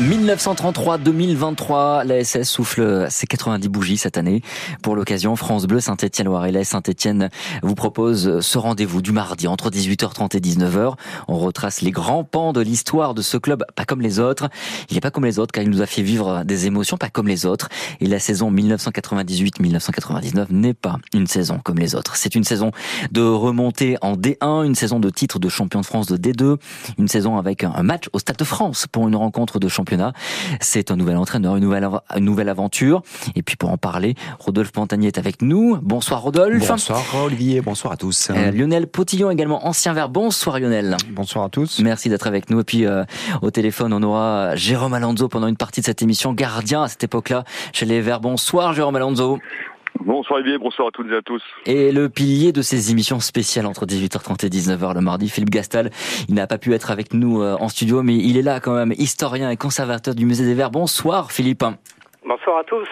1933-2023, la SS souffle ses 90 bougies cette année. Pour l'occasion, France Bleu Saint-Étienne-Loire-et-Laye Saint-Étienne vous propose ce rendez-vous du mardi entre 18h30 et 19h. On retrace les grands pans de l'histoire de ce club, pas comme les autres. Il n'est pas comme les autres car il nous a fait vivre des émotions pas comme les autres. Et la saison 1998-1999 n'est pas une saison comme les autres. C'est une saison de remontée en D1, une saison de titre de champion de France de D2, une saison avec un match au Stade de France pour une rencontre de champion c'est un nouvel entraîneur, une nouvelle, une nouvelle aventure. Et puis pour en parler, Rodolphe Montagnier est avec nous. Bonsoir Rodolphe. Bonsoir Olivier, bonsoir à tous. Euh, Lionel Potillon également, ancien vert. Bonsoir Lionel. Bonsoir à tous. Merci d'être avec nous. Et puis euh, au téléphone, on aura Jérôme Alonso pendant une partie de cette émission, gardien à cette époque-là chez les Verts. Bonsoir Jérôme Alonso. Bonsoir Olivier, bonsoir à toutes et à tous. Et le pilier de ces émissions spéciales entre 18h30 et 19h le mardi, Philippe Gastal, il n'a pas pu être avec nous euh, en studio, mais il est là quand même, historien et conservateur du Musée des Verts. Bonsoir Philippe. Bonsoir à tous.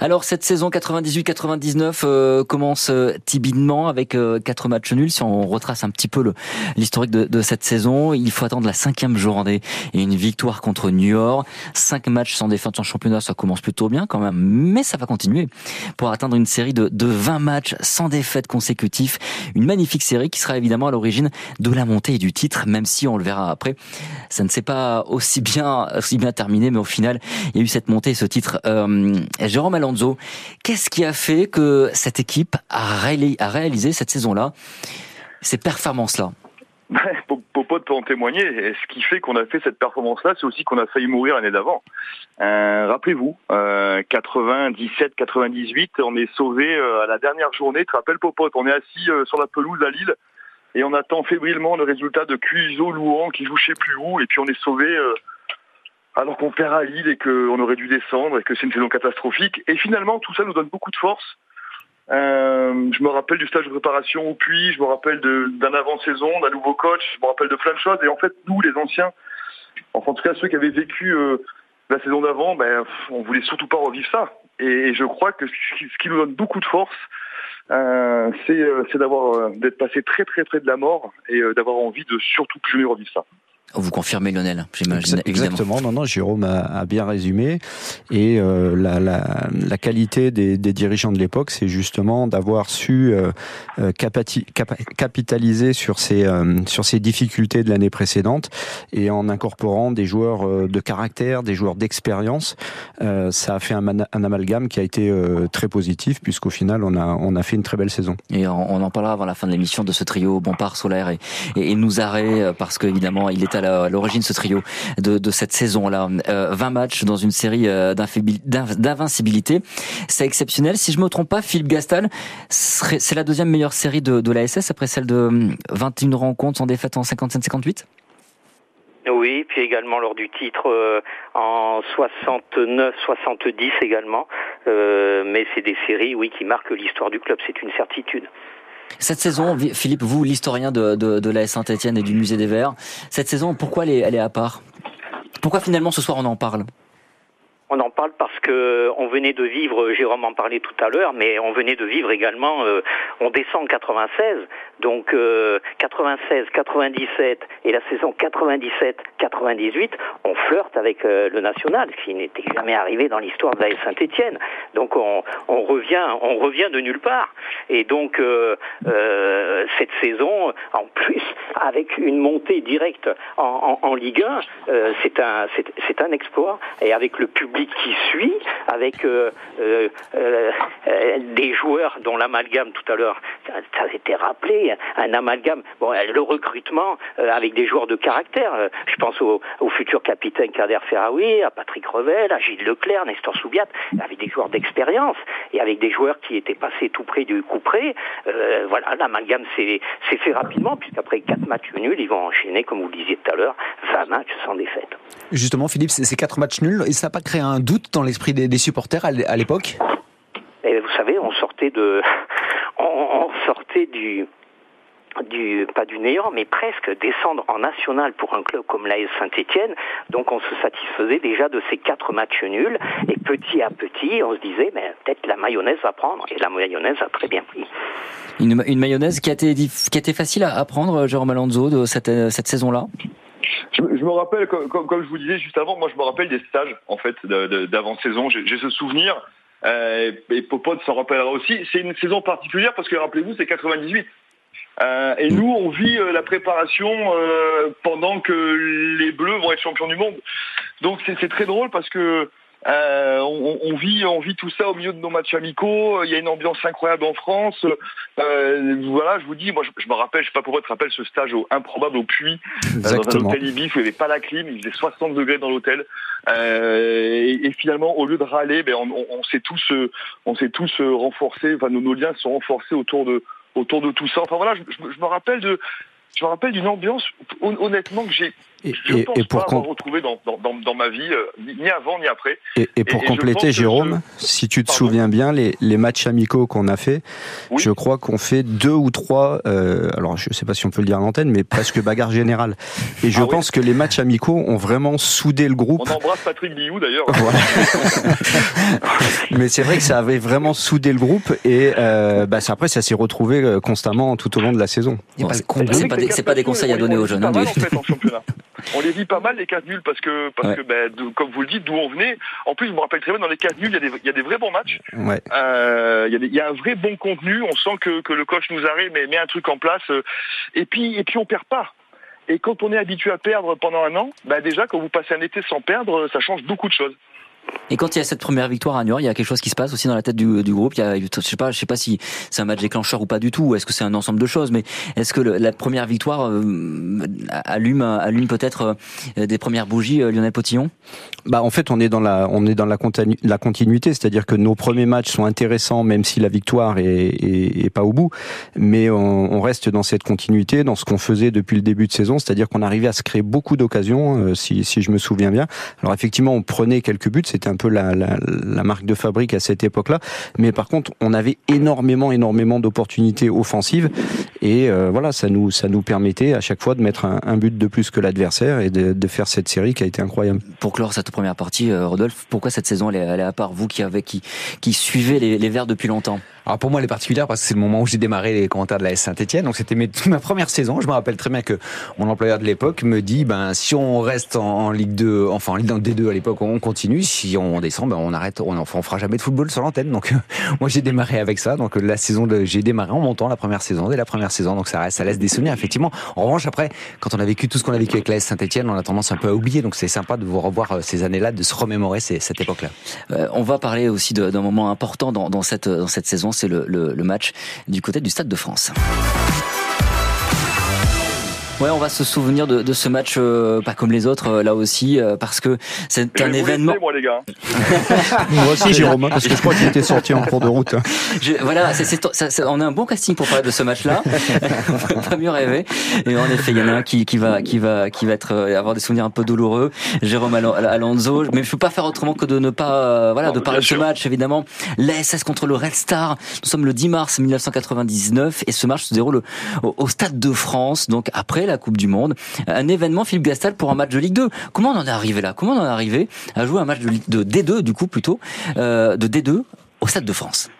Alors cette saison 98-99 euh, commence euh, timidement avec euh, quatre matchs nuls. Si on retrace un petit peu l'historique de, cette saison, il faut attendre la cinquième journée et une victoire contre New York. Cinq matchs sans défaite en championnat, ça commence plutôt bien quand même, mais ça va continuer pour atteindre une série de, de 20 matchs sans défaite consécutifs. Une magnifique série qui sera évidemment à l'origine de la montée et du titre, même si on le verra après, ça ne s'est pas aussi bien terminé, mais au final, il y a eu cette montée ce titre euh, Jérôme Alonso, qu'est-ce qui a fait que cette équipe a, réalisé, cette saison-là ces performances-là? Popote peut en témoigner. Ce qui fait qu'on a fait cette performance-là, c'est aussi qu'on a failli mourir l'année d'avant. Euh, rappelez-vous, 97, 98, on est sauvé euh, à la dernière journée. Tu te rappelles Popote On est assis sur la pelouse à Lille et on attend fébrilement le résultat de Cuiso Louan qui joue je plus où et puis on est sauvé alors qu'on perd à Lille et qu'on aurait dû descendre et que c'est une saison catastrophique. Et finalement, tout ça nous donne beaucoup de force. Euh, je me rappelle du stage de préparation au Puy, je me rappelle d'un avant-saison, d'un nouveau coach, je me rappelle de plein de choses. Et en fait, nous, les anciens, enfin en tout cas ceux qui avaient vécu euh, la saison d'avant, ben, on voulait surtout pas revivre ça. Et, je crois que ce qui nous donne beaucoup de force, euh, c'est d'avoir d'être passé très très près de la mort et d'avoir envie de surtout plus jamais revivre ça. Vous confirmez Lionel, j'imagine. Exactement, non, non, Jérôme a, bien résumé. Et euh, la, la, la, qualité des, des dirigeants de l'époque, c'est justement d'avoir su euh, euh capitaliser sur ces, euh, sur ces difficultés de l'année précédente et en incorporant des joueurs de caractère, des joueurs d'expérience. ça a fait un, un, amalgame qui a été très positif puisqu'au final, on a, on a fait une très belle saison. Et on, on en parlera avant la fin de l'émission de ce trio Bompard, Solaire et, et, et Nouzaré parce qu'évidemment, il est à l'origine ce trio de, de cette saison-là. 20 euh, matchs dans une série euh, d'invincibilité. C'est exceptionnel. Si je me trompe pas, Philippe Gastal, c'est la deuxième meilleure série de, de la SS après celle de 21 hum, rencontres sans défaite en 57-58 oui, puis également lors du titre euh, en 69-70 également. mais c'est des séries, oui, qui marquent l'histoire du club, c'est une certitude. Cette saison, Philippe, vous, l'historien de, de, la Saint-Etienne et du Musée des Verts, cette saison, pourquoi elle est, elle est à part? Pourquoi finalement ce soir on en parle? On en parle parce que on venait de vivre, Jérôme en parlait tout à l'heure, mais on venait de vivre également, euh, on descend en 96, donc 96, euh, 97 et la saison 97-98, on flirte avec euh, le national, ce qui n'était jamais arrivé dans l'histoire de la Saint-Étienne. Donc on, revient, on revient de nulle part. Et donc cette saison, en plus, avec une montée directe en Ligue 1, c'est un, c'est un exploit. Et avec le public qui suit, avec euh, euh, euh, des joueurs dont l'amalgame tout à l'heure, ça, a été rappelé, un amalgame, bon, le recrutement avec des joueurs de caractère. je pense au, futur capitaine Kader Ferraoui, à Patrick Revel, à Gilles Leclerc, Nestor Soubiat, avec des joueurs d'expérience et avec des joueurs qui étaient passés tout près du coup près. voilà, l'amalgame s'est fait rapidement, puisqu'après quatre matchs nuls, ils vont enchaîner, comme vous le disiez tout à l'heure, 20 matchs sans défaite. Justement, Philippe, ces quatre matchs nuls, et ça n'a pas créé un doute dans l'esprit des, supporters à l'époque? Vous savez, on sortait de, on, sortait du, du, pas du néant, mais presque descendre en national pour un club comme l'AS Saint-Etienne. Donc on se satisfaisait déjà de ces quatre matchs nuls. Et petit à petit, on se disait, mais peut-être la mayonnaise va prendre. Et la mayonnaise a très bien pris. Une, mayonnaise qui a, été, qui a été facile à prendre, Jérôme Alonso, de cette, cette saison-là? Je, me rappelle, comme, comme, je vous disais juste avant, moi je me rappelle des stages en fait d'avant-saison. J'ai ce souvenir, euh, et Popot s'en rappellera aussi. C'est une saison particulière parce que rappelez-vous, c'est 98. Euh, et nous, on vit euh, la préparation pendant que les Bleus vont être champions du monde. Donc c'est très drôle parce que euh, on, vit, on vit tout ça au milieu de nos matchs amicaux. Il y a une ambiance incroyable en France. Euh, voilà, je vous dis, moi, je, me rappelle, je sais pas pourquoi, tu te rappelles ce stage au, improbable au Puy, euh, dans un hôtel Ibis où il n'y avait pas la clim, il faisait 60 degrés dans l'hôtel. Et, finalement, au lieu de râler, ben, on, s'est tous, on s'est tous renforcés. Enfin, nos, liens se sont renforcés autour de, autour de tout ça. Enfin voilà, je me rappelle de, je me rappelle d'une ambiance, honnêtement, que j'ai et, je pense pour pas avoir retrouvé dans, dans, dans, ma vie, euh, ni avant ni après. Et, pour compléter, Jérôme, si tu te souviens bien, les, les matchs amicaux qu'on a fait, je crois qu'on fait deux ou trois, euh, alors je ne sais pas si on peut le dire à l'antenne, mais presque bagarre générale. Et je ah pense que les matchs amicaux ont vraiment soudé le groupe. On embrasse Patrick Biou d'ailleurs. mais c'est vrai que ça avait vraiment soudé le groupe et euh, bah, après ça s'est retrouvé euh, constamment tout au long de la saison. c'est pas, des, pas des conseils à donner aux jeunes. Hein, on les vit pas mal les 4 nuls parce que parce que ben, comme vous le dites d'où on venait. En plus je me rappelle très bien dans les 4 nuls il y a des il y a des vrais bons matchs. Euh, il, y a il y a un vrai bon contenu. On sent que, que le coach nous arrive mais met un truc en place. Et puis et puis on perd pas. Et quand on est habitué à perdre pendant un an, ben déjà quand vous passez un été sans perdre, ça change beaucoup de choses. Et quand il y a cette première victoire à Niort, il y a quelque chose qui se passe aussi dans la tête du, groupe. Il y a, je sais pas, je sais pas si c'est un match déclencheur ou pas du tout. Est-ce que c'est un ensemble de choses Mais est-ce que la première victoire euh, allume, allume peut-être euh, des premières bougies, euh, Lionel Potillon? Bah en fait, on est dans la, on est dans la, continuité, c'est-à-dire que nos premiers matchs sont intéressants, même si la victoire est, pas au bout. Mais on, reste dans cette continuité, dans ce qu'on faisait depuis le début de saison, c'est-à-dire qu'on arrivait à se créer beaucoup d'occasions, si, si je me souviens bien. Alors effectivement, on prenait quelques buts c'était un peu la, marque de fabrique à cette époque-là. Mais par contre, on avait énormément, énormément d'opportunités offensives, et euh, voilà, ça nous, ça nous permettait à chaque fois de mettre un, but de plus que l'adversaire et de, faire cette série qui a été incroyable. Pour clore cette première partie, euh, Rodolphe, pourquoi cette saison elle est, à part vous qui qui, qui suivez les Verts depuis longtemps? Alors pour moi, elle est particulière parce que c'est le moment où j'ai démarré les commentaires de la S Saint-Etienne. Donc c'était ma première saison. Je me rappelle très bien que mon employeur de l'époque me dit, ben si on reste en, Ligue 2, enfin en Ligue 1 D2 à l'époque, on continue. Si on descend, ben on arrête. On, enfin, fera jamais de football sur l'antenne. Donc moi j'ai démarré avec ça. Donc la saison, j'ai démarré en montant la première saison, dès la première saison. Donc ça reste, ça laisse des souvenirs effectivement. En revanche, après, quand on a vécu tout ce qu'on a vécu avec la S Saint-Etienne, on a tendance un peu à oublier. Donc c'est sympa de vous revoir euh, ces années-là, de se remémorer cette époque-là. Euh, on va parler aussi d'un moment important dans, dans cette saison, c'est le, match du côté du Stade de France. Ouais, on va se souvenir de, de ce match euh, pas comme les autres euh, là aussi euh, parce que c'est un événement. moi les gars. moi aussi Jérôme parce que je crois qu'il était sorti en cours de route. Je, voilà, c'est on a un bon casting pour parler de ce match-là. on peut pas mieux rêver. Et en effet, il y en a un qui, qui va qui va qui va être avoir des souvenirs un peu douloureux. Jérôme Alonso, mais je peux pas faire autrement que de ne pas voilà de parler de ce match évidemment. L'ASS contre le Red Star. Nous sommes le 10 mars 1999 et ce match se déroule au, au Stade de France. Donc après la Coupe du Monde. Un événement, Philippe Gastal, pour un match de Ligue 2. Comment on en est arrivé là? Comment on en est arrivé à jouer un match de, de D2, du coup, plutôt, euh, de D2 au Stade de France?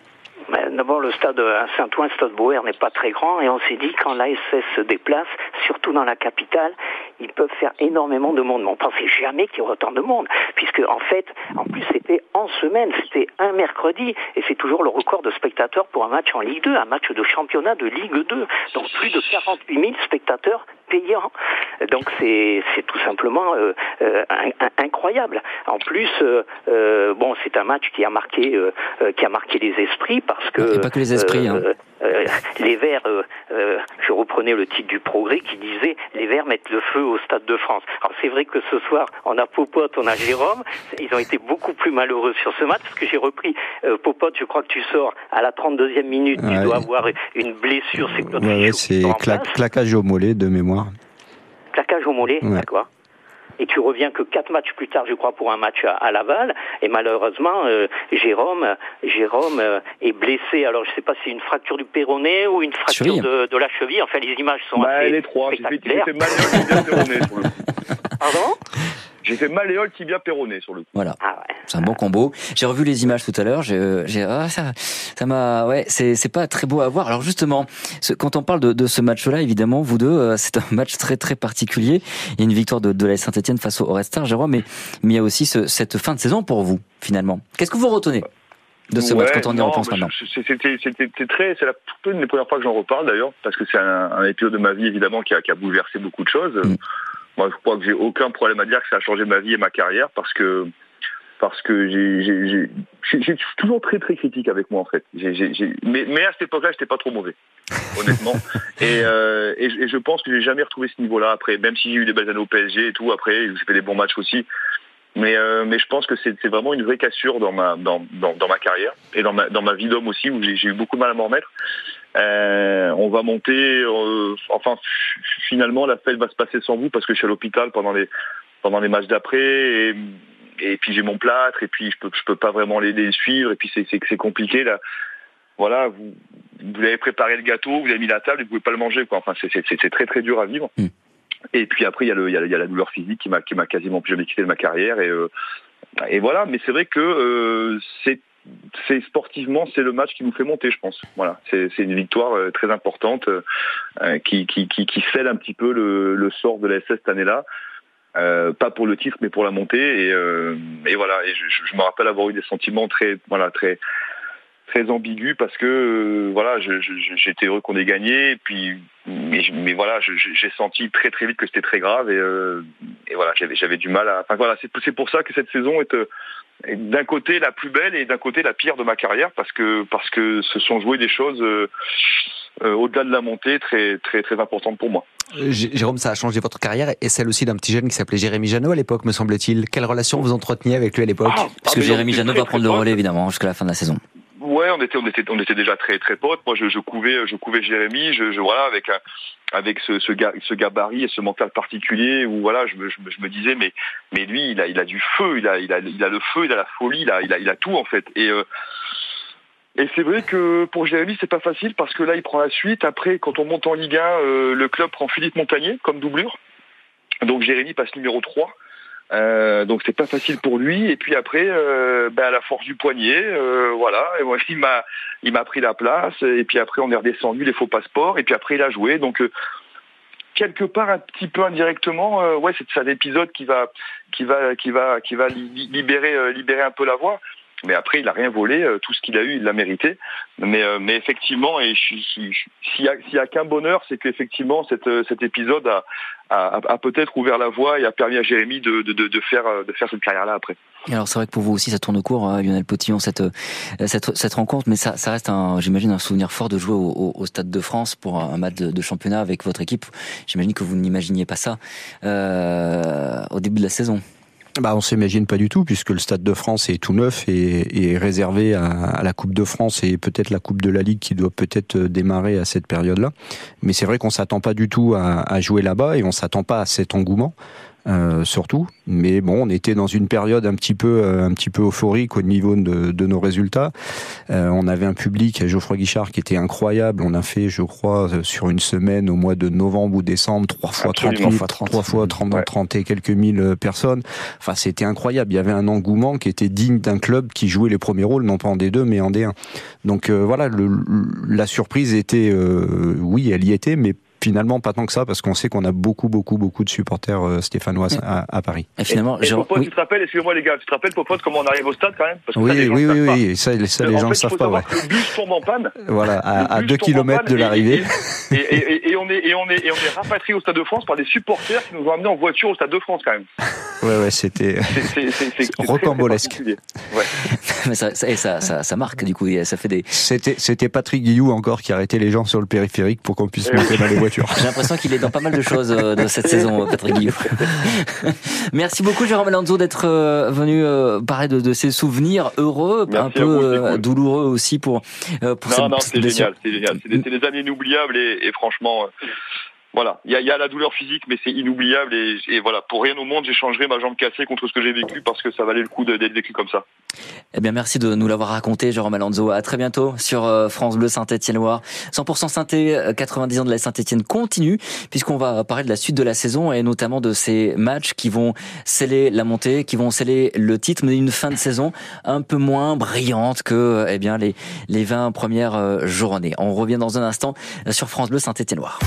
D'abord, le stade Saint-Ouen, stade Bauer n'est pas très grand et on s'est dit quand l'ASS se déplace, surtout dans la capitale, ils peuvent faire énormément de monde. Mais on pensait jamais qu'il y aurait autant de monde, puisque en fait, en plus c'était en semaine, c'était un mercredi et c'est toujours le record de spectateurs pour un match en Ligue 2, un match de championnat de Ligue 2. Donc plus de 48 000 spectateurs payant. Donc c'est tout simplement euh, euh, incroyable. En plus, euh, bon, c'est un match qui a marqué qui a marqué les esprits parce que pas que les esprits. Hein. Les Verts, je reprenais le titre du Progrès qui disait les Verts mettent le feu au Stade de France. Alors c'est vrai que ce soir on a Popote, on a Jérôme. Ils ont été beaucoup plus malheureux sur ce match parce que j'ai repris Popote. Je crois que tu sors à la 32e minute. Tu dois avoir une blessure. C'est c'est claquage au mollet de mémoire. Claquage au mollet, d'accord et tu reviens que quatre matchs plus tard, je crois, pour un match à, Laval. Et malheureusement, euh, Jérôme, Jérôme euh, est blessé. Alors, je ne sais pas si c'est une fracture du péroné ou une fracture de, de, la cheville. Enfin, les images sont bah, assez les trois. spectaculaires. Pardon? J'ai fait malléole tibia péroné sur le coup. Voilà. Ah c'est un bon combo. J'ai revu les images tout à l'heure. J'ai, j'ai ah, ça, ça m'a, ouais, c'est c'est pas très beau à voir. Alors justement, quand on parle de, de ce match-là, évidemment, vous deux, euh, c'est un match très très particulier. Il y a une victoire de, de la Saint-Etienne face au Red Star, Jérôme, mais mais il y a aussi ce, cette fin de saison pour vous finalement. Qu'est-ce que vous retenez de ce match quand on y repense maintenant? C'était c'était très, c'est la une des premières fois que j'en reparle d'ailleurs, parce que c'est un, un, épisode de ma vie évidemment qui a, qui a bouleversé beaucoup de choses. Mm. Moi, je crois que j'ai aucun problème à dire que ça a changé ma vie et ma carrière parce que parce que j'ai toujours très très critique avec moi en fait. mais, mais, à cette époque-là, j'étais pas trop mauvais, honnêtement. et, euh, et, et, je pense que j'ai jamais retrouvé ce niveau-là après, même si j'ai eu des belles années au PSG et tout. Après, j'ai fait des bons matchs aussi. Mais, euh, mais je pense que c'est vraiment une vraie cassure dans ma, dans, dans, dans ma carrière et dans ma, dans ma vie d'homme aussi, où j'ai eu beaucoup de mal à m'en remettre. Euh, on va monter. Euh, enfin, finalement, la fête va se passer sans vous parce que je suis à l'hôpital pendant les pendant les matchs d'après. Et, et, puis j'ai mon plâtre et puis je peux je peux pas vraiment les, les suivre et puis c'est c'est compliqué là. Voilà, vous vous avez préparé le gâteau, vous avez mis la table et vous pouvez pas le manger quoi. Enfin, c'est très très dur à vivre. Mm. Et puis après il y a le il y a, il y a la douleur physique qui m'a qui m'a quasiment plus jamais quitté de ma carrière et euh, et voilà. Mais c'est vrai que euh, c'est c'est sportivement, c'est le match qui nous fait monter, je pense. Voilà, c'est une victoire euh, très importante euh, qui, qui, qui, qui, scelle un petit peu le, le sort de la SS cette année-là. Euh, pas pour le titre, mais pour la montée. Et, euh, et voilà. Et je, je, me rappelle avoir eu des sentiments très, voilà, très, très ambigus parce que euh, voilà, j'étais heureux qu'on ait gagné. Et puis, mais, mais voilà, j'ai senti très très vite que c'était très grave. Et, et voilà, j'avais du mal à. Enfin voilà, c'est pour ça que cette saison est d'un côté la plus belle et d'un côté la pire de ma carrière parce que parce que se sont jouées des choses euh, euh, au-delà de la montée très très très importantes pour moi. Euh, Jérôme, ça a changé votre carrière et celle aussi d'un petit jeune qui s'appelait Jérémy Janot à l'époque, me semble-t-il. Quelle relation vous entreteniez avec lui à l'époque? Ah, Parce que ah, Jérémy Janot va prendre le relais évidemment jusqu'à la fin de la saison. Ouais, on était, déjà très, très potes. Moi, je, couvais, je couvais Jérémy. Je, voilà, avec avec ce, ce, gabarit et ce mental particulier où voilà, je me, disais, mais, lui, il a, du feu, il a, le feu, il a la folie, il a, tout en fait. Et euh, et c'est vrai que pour Jérémy, c'est pas facile parce que là, il prend la suite. Après, quand on monte en Ligue 1, euh, le club prend Philippe Montagnier comme doublure. Donc Jérémy passe numéro 3. Euh, donc c'est pas facile pour lui. Et puis après, euh, ben, à la force du poignet, euh, voilà, et il m'a il m'a pris la place. Et puis après, on est redescendu les faux passeports. Et puis après, il a joué. Donc euh, quelque part, un petit peu indirectement, euh, ouais, c'est un épisode qui va qui va qui va qui va libérer libérer un peu la voix. Mais après, il a rien volé. Tout ce qu'il a eu, il l'a mérité. Mais, mais effectivement, et s'il y a, a qu'un bonheur, c'est qu'effectivement, cet épisode a, a, peut-être ouvert la voie et a permis à Jérémy de, de, de, faire, de faire cette carrière-là après. Alors c'est vrai que pour vous aussi ça tourne court, hein, Lionel Potillon, cette, cette, cette rencontre, mais ça, ça reste, j'imagine, un souvenir fort de jouer au, au, Stade de France pour un match de, de championnat avec votre équipe. J'imagine que vous n'imaginiez pas ça euh, au début de la saison. Bah, on s'imagine pas du tout, puisque le Stade de France est tout neuf et, réservé à, la Coupe de France et peut-être la Coupe de la Ligue qui doit peut-être démarrer à cette période-là. Mais c'est vrai qu'on s'attend pas du tout à, à jouer là-bas et on s'attend pas à cet engouement. Euh, surtout. Mais bon, on était dans une période un petit peu, euh, un petit peu euphorique au niveau de, de nos résultats. Euh, on avait un public à Geoffroy Guichard qui était incroyable. On a fait, je crois, sur une semaine au mois de novembre ou décembre, trois fois 30 trois fois 30, 30 et quelques mille personnes. Enfin, c'était incroyable. Il y avait un engouement qui était digne d'un club qui jouait les premiers rôles, non pas en D2, mais en D1. Donc voilà, le, la surprise était, oui, elle y était, mais finalement pas tant que ça parce qu'on sait qu'on a beaucoup beaucoup beaucoup de supporters euh, stéphanois à, à, Paris. Et finalement, et, Popote, tu te rappelles, excusez-moi les gars, tu te rappelles Popote comment on arrive au stade quand même parce que Oui, ça, oui, oui, oui, ça, ça les gens ne savent pas. Ouais. Le bus tombe en panne. Voilà, à 2 km de l'arrivée. Et, et, et, on est et on est et on est rapatrié au stade de France par des supporters qui nous ont amenés en voiture au stade de France quand même. Ouais ouais, c'était rocambolesque. Ouais. Mais ça, ça, ça, ça, marque du coup, ça fait des. C'était c'était Patrick Guillou encore qui arrêtait les gens sur le périphérique pour qu'on puisse monter dans les J'ai l'impression qu'il est dans pas mal de choses euh, de cette saison, euh, Patrick Guillaume. Merci beaucoup, Jérôme Alonso, d'être euh, venu parler de, de ces souvenirs heureux, un peu douloureux aussi pour, pour non, non, c'est génial, c'est génial. C'est des, des, années inoubliables et, et franchement, voilà, il y a, y a, la douleur physique, mais c'est inoubliable et, voilà, pour rien au monde, j'échangerai ma jambe cassée contre ce que j'ai vécu parce que ça valait le coup d'être vécu comme ça. Eh bien, merci de nous l'avoir raconté, Jérôme Alonso. À très bientôt sur euh, France Bleu Saint-Étienne-Loire. 100% Synthé, 90 ans de la Saint-Étienne continue puisqu'on va parler de la suite de la saison et notamment de ces matchs qui vont sceller la montée, qui vont sceller le titre, mais une fin de saison un peu moins brillante que eh bien les les 20 premières euh, journées. On revient dans un instant sur France Bleu Saint-Étienne-Loire.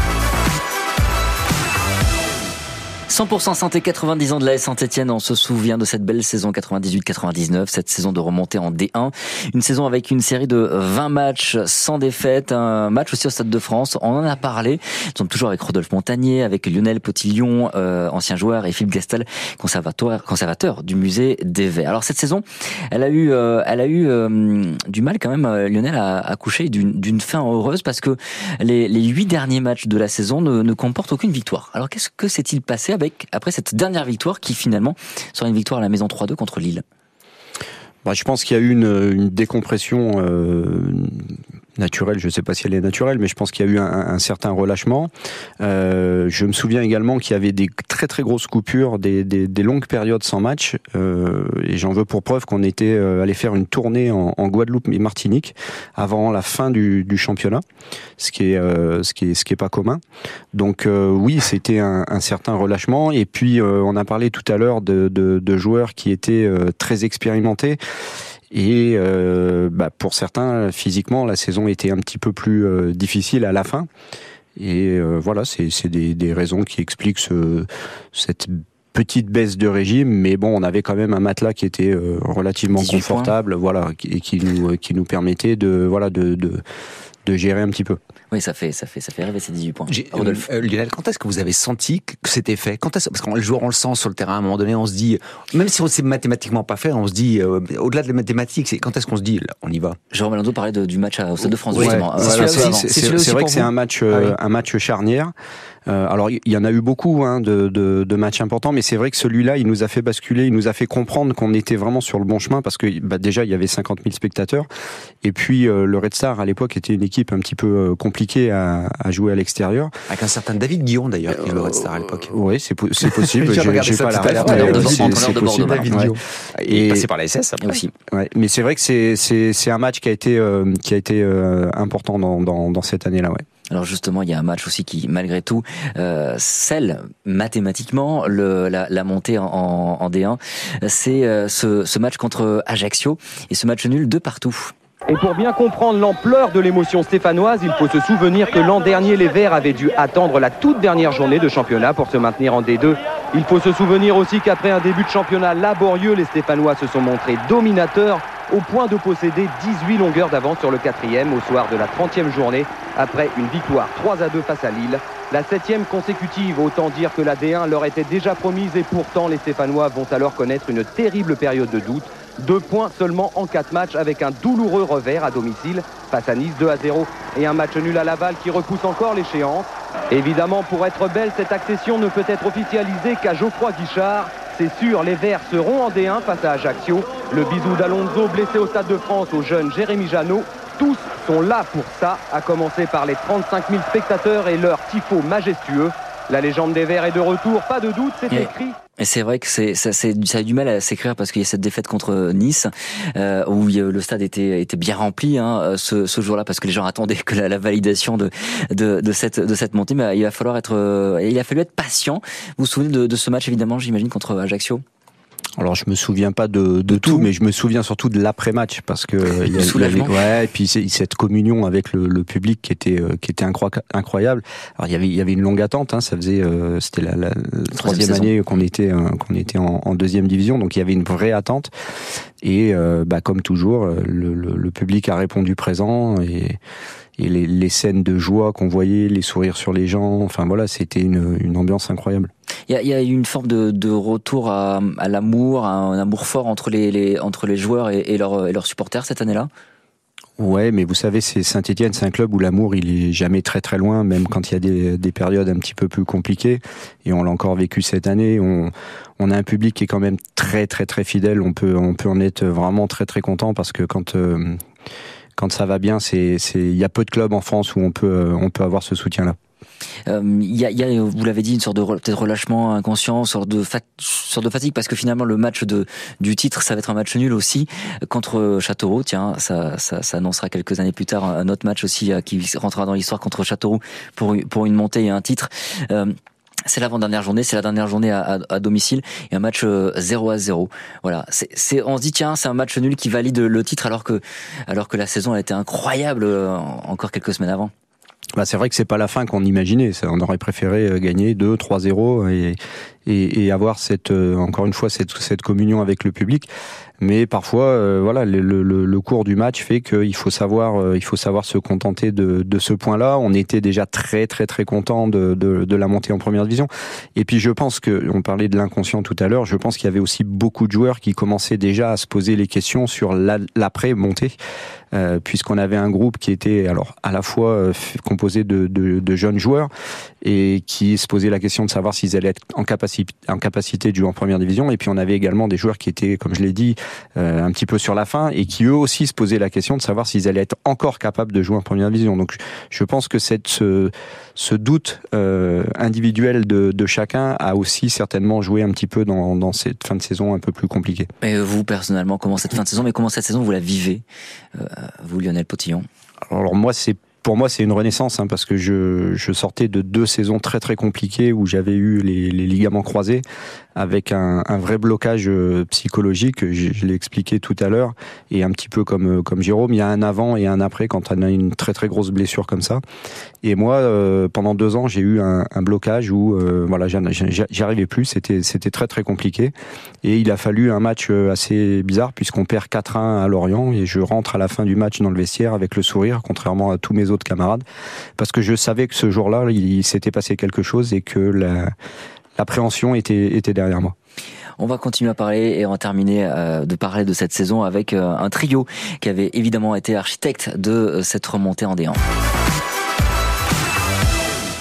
100% santé 90 ans de la Saint-Etienne. On se souvient de cette belle saison 98-99, cette saison de remontée en D1. Une saison avec une série de 20 matchs sans défaite, un match aussi au Stade de France. On en a parlé. Nous sommes toujours avec Rodolphe Montagnier, avec Lionel Potillon, euh, ancien joueur, et Philippe Gastel, conservateur, conservateur du musée des Verts. Alors cette saison, elle a eu, euh, elle a eu euh, du mal quand même, euh, Lionel, à, à coucher d'une fin heureuse parce que les, les huit derniers matchs de la saison ne, ne comportent aucune victoire. Alors qu'est-ce que s'est-il passé après cette dernière victoire qui finalement sera une victoire à la maison 3-2 contre Lille. Bah, Je pense qu'il y a eu une, une décompression euh, naturelle, je ne sais pas si elle est naturelle, mais je pense qu'il y a eu un, un certain relâchement. Euh, je me souviens également qu'il y avait des très très grosses coupures, des, des, des longues périodes sans match, euh, et j'en veux pour preuve qu'on était euh, allé faire une tournée en, en, Guadeloupe et Martinique avant la fin du, du championnat, ce qui est euh, ce qui est ce qui est pas commun. Donc euh, oui, c'était un, un, certain relâchement, et puis euh, on a parlé tout à l'heure de, de, de, joueurs qui étaient très expérimentés. Et euh, bah pour certains, physiquement, la saison était un petit peu plus euh, difficile à la fin. Et euh, voilà, c'est des, des, raisons qui expliquent ce, cette petite baisse de régime, mais bon, on avait quand même un matelas qui était euh, relativement confortable, points. voilà, et qui nous qui nous permettait de voilà de, de de gérer un petit peu. Oui, ça fait, ça fait, ça fait rêver ces 18 points. Rodolphe. Euh, Lionel, quand est-ce que vous avez senti que c'était fait? Quand est-ce parce qu'on le joueur on le sent sur le terrain à un moment donné, on se dit, même si on sait mathématiquement pas faire, on se dit, euh, au-delà de la mathématique, c'est quand est-ce qu'on se dit, là, on y va? Jérôme Alonso parlait de, du match au Stade de France ouais, justement. C'est vrai que c'est un match, euh, ah oui. un match charnière. Euh, alors il y en a eu beaucoup hein, de, de, de, matchs importants, mais c'est vrai que celui-là, il nous a fait basculer, il nous a fait comprendre qu'on était vraiment sur le bon chemin parce que bah, déjà il y avait 50 000 spectateurs, et puis euh, le Red Star à l'époque était une équipe un petit peu euh, compliquée à, à jouer à l'extérieur. Avec un certain David Guillon d'ailleurs qui est le Red Star à l'époque. oui, c'est po possible. J'ai pas la. Et passé par la SS après. aussi. Ouais, mais c'est vrai que c'est un match qui a été qui a été important dans, dans, dans cette année-là, ouais. Alors justement, il y a un match aussi qui, malgré tout, euh, scelle mathématiquement le, la, la, montée en, en D1. C'est euh, ce, ce match contre Ajaccio et ce match nul de partout. Et pour bien comprendre l'ampleur de l'émotion stéphanoise, il faut se souvenir que l'an dernier, les Verts avaient dû attendre la toute dernière journée de championnat pour se maintenir en D2. Il faut se souvenir aussi qu'après un début de championnat laborieux, les Stéphanois se sont montrés dominateurs au point de posséder 18 longueurs d'avance sur le quatrième au soir de la 30e journée après une victoire 3 à 2 face à Lille. La septième consécutive, autant dire que la D1 leur était déjà promise et pourtant les Stéphanois vont alors connaître une terrible période de doute. Deux points seulement en quatre matchs avec un douloureux revers à domicile face à Nice 2 à 0 et un match nul à Laval qui repousse encore l'échéance. Évidemment, pour être belle, cette accession ne peut être officialisée qu'à Geoffroy Guichard. C'est sûr, les Verts seront en D1 face à Ajaccio. Le bisou d'Alonso blessé au Stade de France au jeune Jérémy Janot. Tous sont là pour ça, à commencer par les 35 000 spectateurs et leur tifo majestueux. La légende des Verts est de retour, pas de doute, c'est écrit. Et c'est vrai que c'est ça, ça, a du mal à s'écrire parce qu'il y a cette défaite contre Nice euh, où le stade était était bien rempli hein, ce, ce jour-là parce que les gens attendaient que la, la validation de, de, de cette de cette montée. Mais il va falloir être euh, il a fallu être patient. Vous vous souvenez de, de ce match évidemment, j'imagine contre Ajaccio? Alors je me souviens pas de, de, de tout, tout, mais je me souviens surtout de l'après-match parce que il y, a, il y avait, ouais, et puis cette communion avec le, le, public qui était euh, qui était incroyable. Alors il y avait il y avait une longue attente, hein, ça faisait euh, c'était la, la, la, troisième année qu'on était euh, qu'on était en, en, deuxième division, donc il y avait une vraie attente. Et euh, bah, comme toujours, le, le, le, public a répondu présent et et les, les, scènes de joie qu'on voyait, les sourires sur les gens, enfin voilà, c'était une, une ambiance incroyable. Il y a, y a une forme de, de retour à, à l'amour, un amour fort entre les, les, entre les joueurs et, et, leurs, et leurs supporters cette année-là? Ouais, mais vous savez, c'est Saint-Etienne, c'est un club où l'amour, il est jamais très très loin, même quand il y a des, des périodes un petit peu plus compliquées. Et on l'a encore vécu cette année. On, on a un public qui est quand même très très très fidèle. On peut, on peut en être vraiment très très content parce que quand euh, quand ça va bien, c'est, il y a peu de clubs en France où on peut, on peut avoir ce soutien-là. Euh, il y, a, y, a, vous l'avez dit, une sorte de peut-être relâchement inconscient, sorte de, sorte de fatigue, parce que finalement le match de, du titre, ça va être un match nul aussi contre Châteauroux. Tiens, ça, ça, ça annoncera quelques années plus tard un autre match aussi qui rentrera dans l'histoire contre Châteauroux pour, pour une montée et un titre. Euh, c'est l'avant-dernière journée, c'est la dernière journée à, à, domicile et un match 0 à 0. Voilà, c'est, on se dit tiens, c'est un match nul qui valide le titre alors que alors que la saison a été incroyable encore quelques semaines avant. Bah, c'est vrai que c'est pas la fin qu'on imaginait. On aurait préféré euh, gagner 2, 3-0 et, et, et, avoir cette, euh, encore une fois, cette, cette communion avec le public. Mais parfois, euh, voilà, le, le, le, cours du match fait qu'il faut savoir, il faut savoir se contenter de, de ce point-là. On était déjà très, très, très content de, de, de, la montée en première division. Et puis, je pense que, on parlait de l'inconscient tout à l'heure. Je pense qu'il y avait aussi beaucoup de joueurs qui commençaient déjà à se poser les questions sur l'après montée. Euh, puisqu'on avait un groupe qui était alors à la fois euh, composé de, de, jeunes joueurs et qui se posait la question de savoir s'ils allaient être en capacité, en capacité de jouer en première division. Et puis on avait également des joueurs qui étaient, comme je l'ai dit, euh, un petit peu sur la fin et qui eux aussi se posaient la question de savoir s'ils allaient être encore capables de jouer en première division. Donc je pense que cette, ce, ce doute euh, individuel de, de, chacun a aussi certainement joué un petit peu dans, dans cette fin de saison un peu plus compliquée. Et vous personnellement, comment cette fin de saison, mais comment cette saison vous la vivez vous Lionel Potillon? Alors moi c'est pour moi, c'est une renaissance hein, parce que je, je, sortais de deux saisons très très compliquées où j'avais eu les, les, ligaments croisés avec un, un vrai blocage euh, psychologique. Je, je l'ai expliqué tout à l'heure et un petit peu comme euh, comme Jérôme, il y a un avant et un après quand on a une très très grosse blessure comme ça. Et moi, euh, pendant deux ans, j'ai eu un, un, blocage où euh, voilà, j'y arrivais plus. C'était c'était très très compliqué et il a fallu un match assez bizarre puisqu'on perd 4-1 à Lorient et je rentre à la fin du match dans le vestiaire avec le sourire, contrairement à tous mes autres camarades, parce que je savais que ce jour-là, il, s'était passé quelque chose et que l'appréhension était, était derrière moi. On va continuer à parler et va terminer euh, de parler de cette saison avec euh, un trio qui avait évidemment été architecte de euh, cette remontée en déant.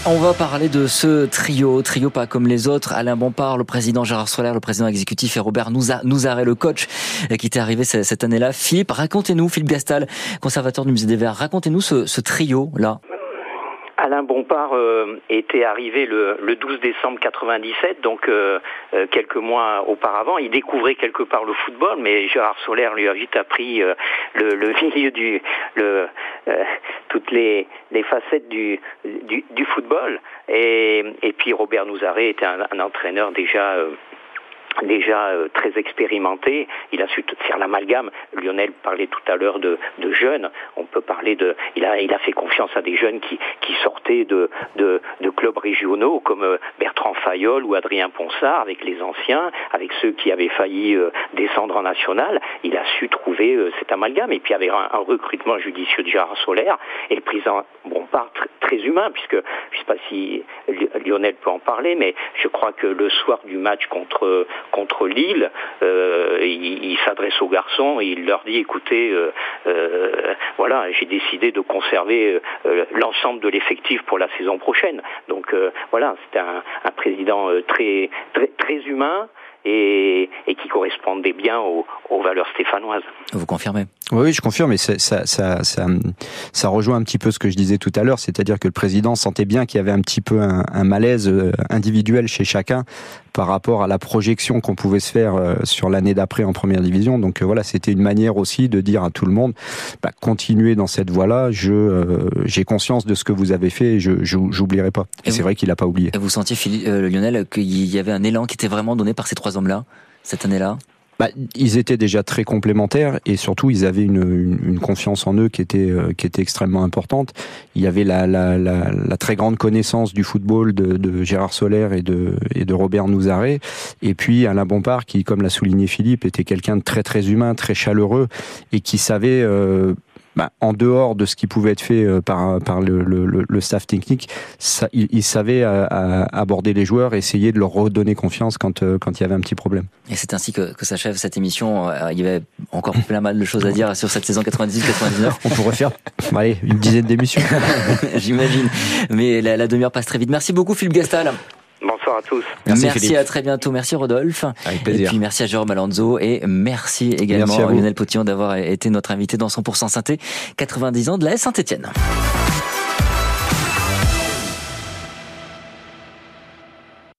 On va parler de ce trio, trio pas comme les autres. Alain Bompard, le président Gérard Soler, le président exécutif et Robert Nouzaré, le coach, qui était arrivé cette année-là. Philippe, racontez-nous, Philippe Gastal, conservateur du musée des Verts, racontez-nous ce, ce trio-là. Alain Bompard euh, était arrivé le, le, 12 décembre 97, donc euh, euh, quelques mois auparavant. Il découvrait quelque part le football, mais Gérard Soler lui a vite appris le, le, milieu du, le, toutes les, les facettes du, du, du, football. Et, et puis Robert Nouzaré était un, un entraîneur déjà déjà euh, très expérimenté. Il a su faire l'amalgame. Lionel parlait tout à l'heure de, de, jeunes. On peut parler de. Il a, il a fait confiance à des jeunes qui, qui sortaient de, de, de clubs régionaux comme euh, Bertrand Fayol ou Adrien Ponsard, avec les anciens, avec ceux qui avaient failli euh, descendre en national. Il a su trouver cet amalgame. Et puis avec un, un, recrutement judicieux de Gérard Solaire et le président Bompard très, très humain, puisque je ne sais pas si Lionel peut en parler, mais je crois que le soir du match contre contre Lille, euh, il, s'adresse aux garçons et il leur dit écoutez, euh, euh, voilà, j'ai décidé de conserver l'ensemble de l'effectif pour la saison prochaine. Donc voilà, c'est un, un, président très, très, très humain et, et qui correspondait bien aux, aux, valeurs stéphanoises. Vous confirmez? Oui, je confirme, mais ça, ça, ça, ça, rejoint un petit peu ce que je disais tout à l'heure, c'est-à-dire que le président sentait bien qu'il y avait un petit peu un, un malaise euh, individuel chez chacun par rapport à la projection qu'on pouvait se faire euh, sur l'année d'après en première division. Donc euh, voilà, c'était une manière aussi de dire à tout le monde, bah, continuez dans cette voie-là. Je j'ai conscience de ce que vous avez fait, et je j'oublierai pas. Et, c'est vrai qu'il n'a pas oublié. Et vous sentiez, Philippe, Lionel, qu'il y avait un élan qui était vraiment donné par ces trois hommes-là cette année-là bah, ils étaient déjà très complémentaires et surtout ils avaient une, confiance en eux qui était euh, qui était extrêmement importante. Il y avait la, très grande connaissance du football de, Gérard Soler et de de Robert Nouzaré et puis Alain Bompard qui, comme l'a souligné Philippe, était quelqu'un de très très humain, très chaleureux et qui savait euh, bah, en dehors de ce qui pouvait être fait euh, par, par le, le, le staff technique, ça, il, il, savait euh, aborder les joueurs, essayer de leur redonner confiance quand, euh, quand il y avait un petit problème. Et c'est ainsi que, que s'achève cette émission. Il y avait encore plein mal de choses à dire sur cette saison 98-99. On pourrait faire allez, une dizaine d'émissions. J'imagine. Mais la, la demi-heure passe très vite. Merci beaucoup Philippe Gastal. Bonsoir à tous. Merci, à très bientôt. Merci Rodolphe. Avec plaisir. Et puis merci à Jérôme Alonso et merci également à, Lionel Potillon d'avoir été notre invité dans 100% Synthé 90 ans de la S Saint-Etienne.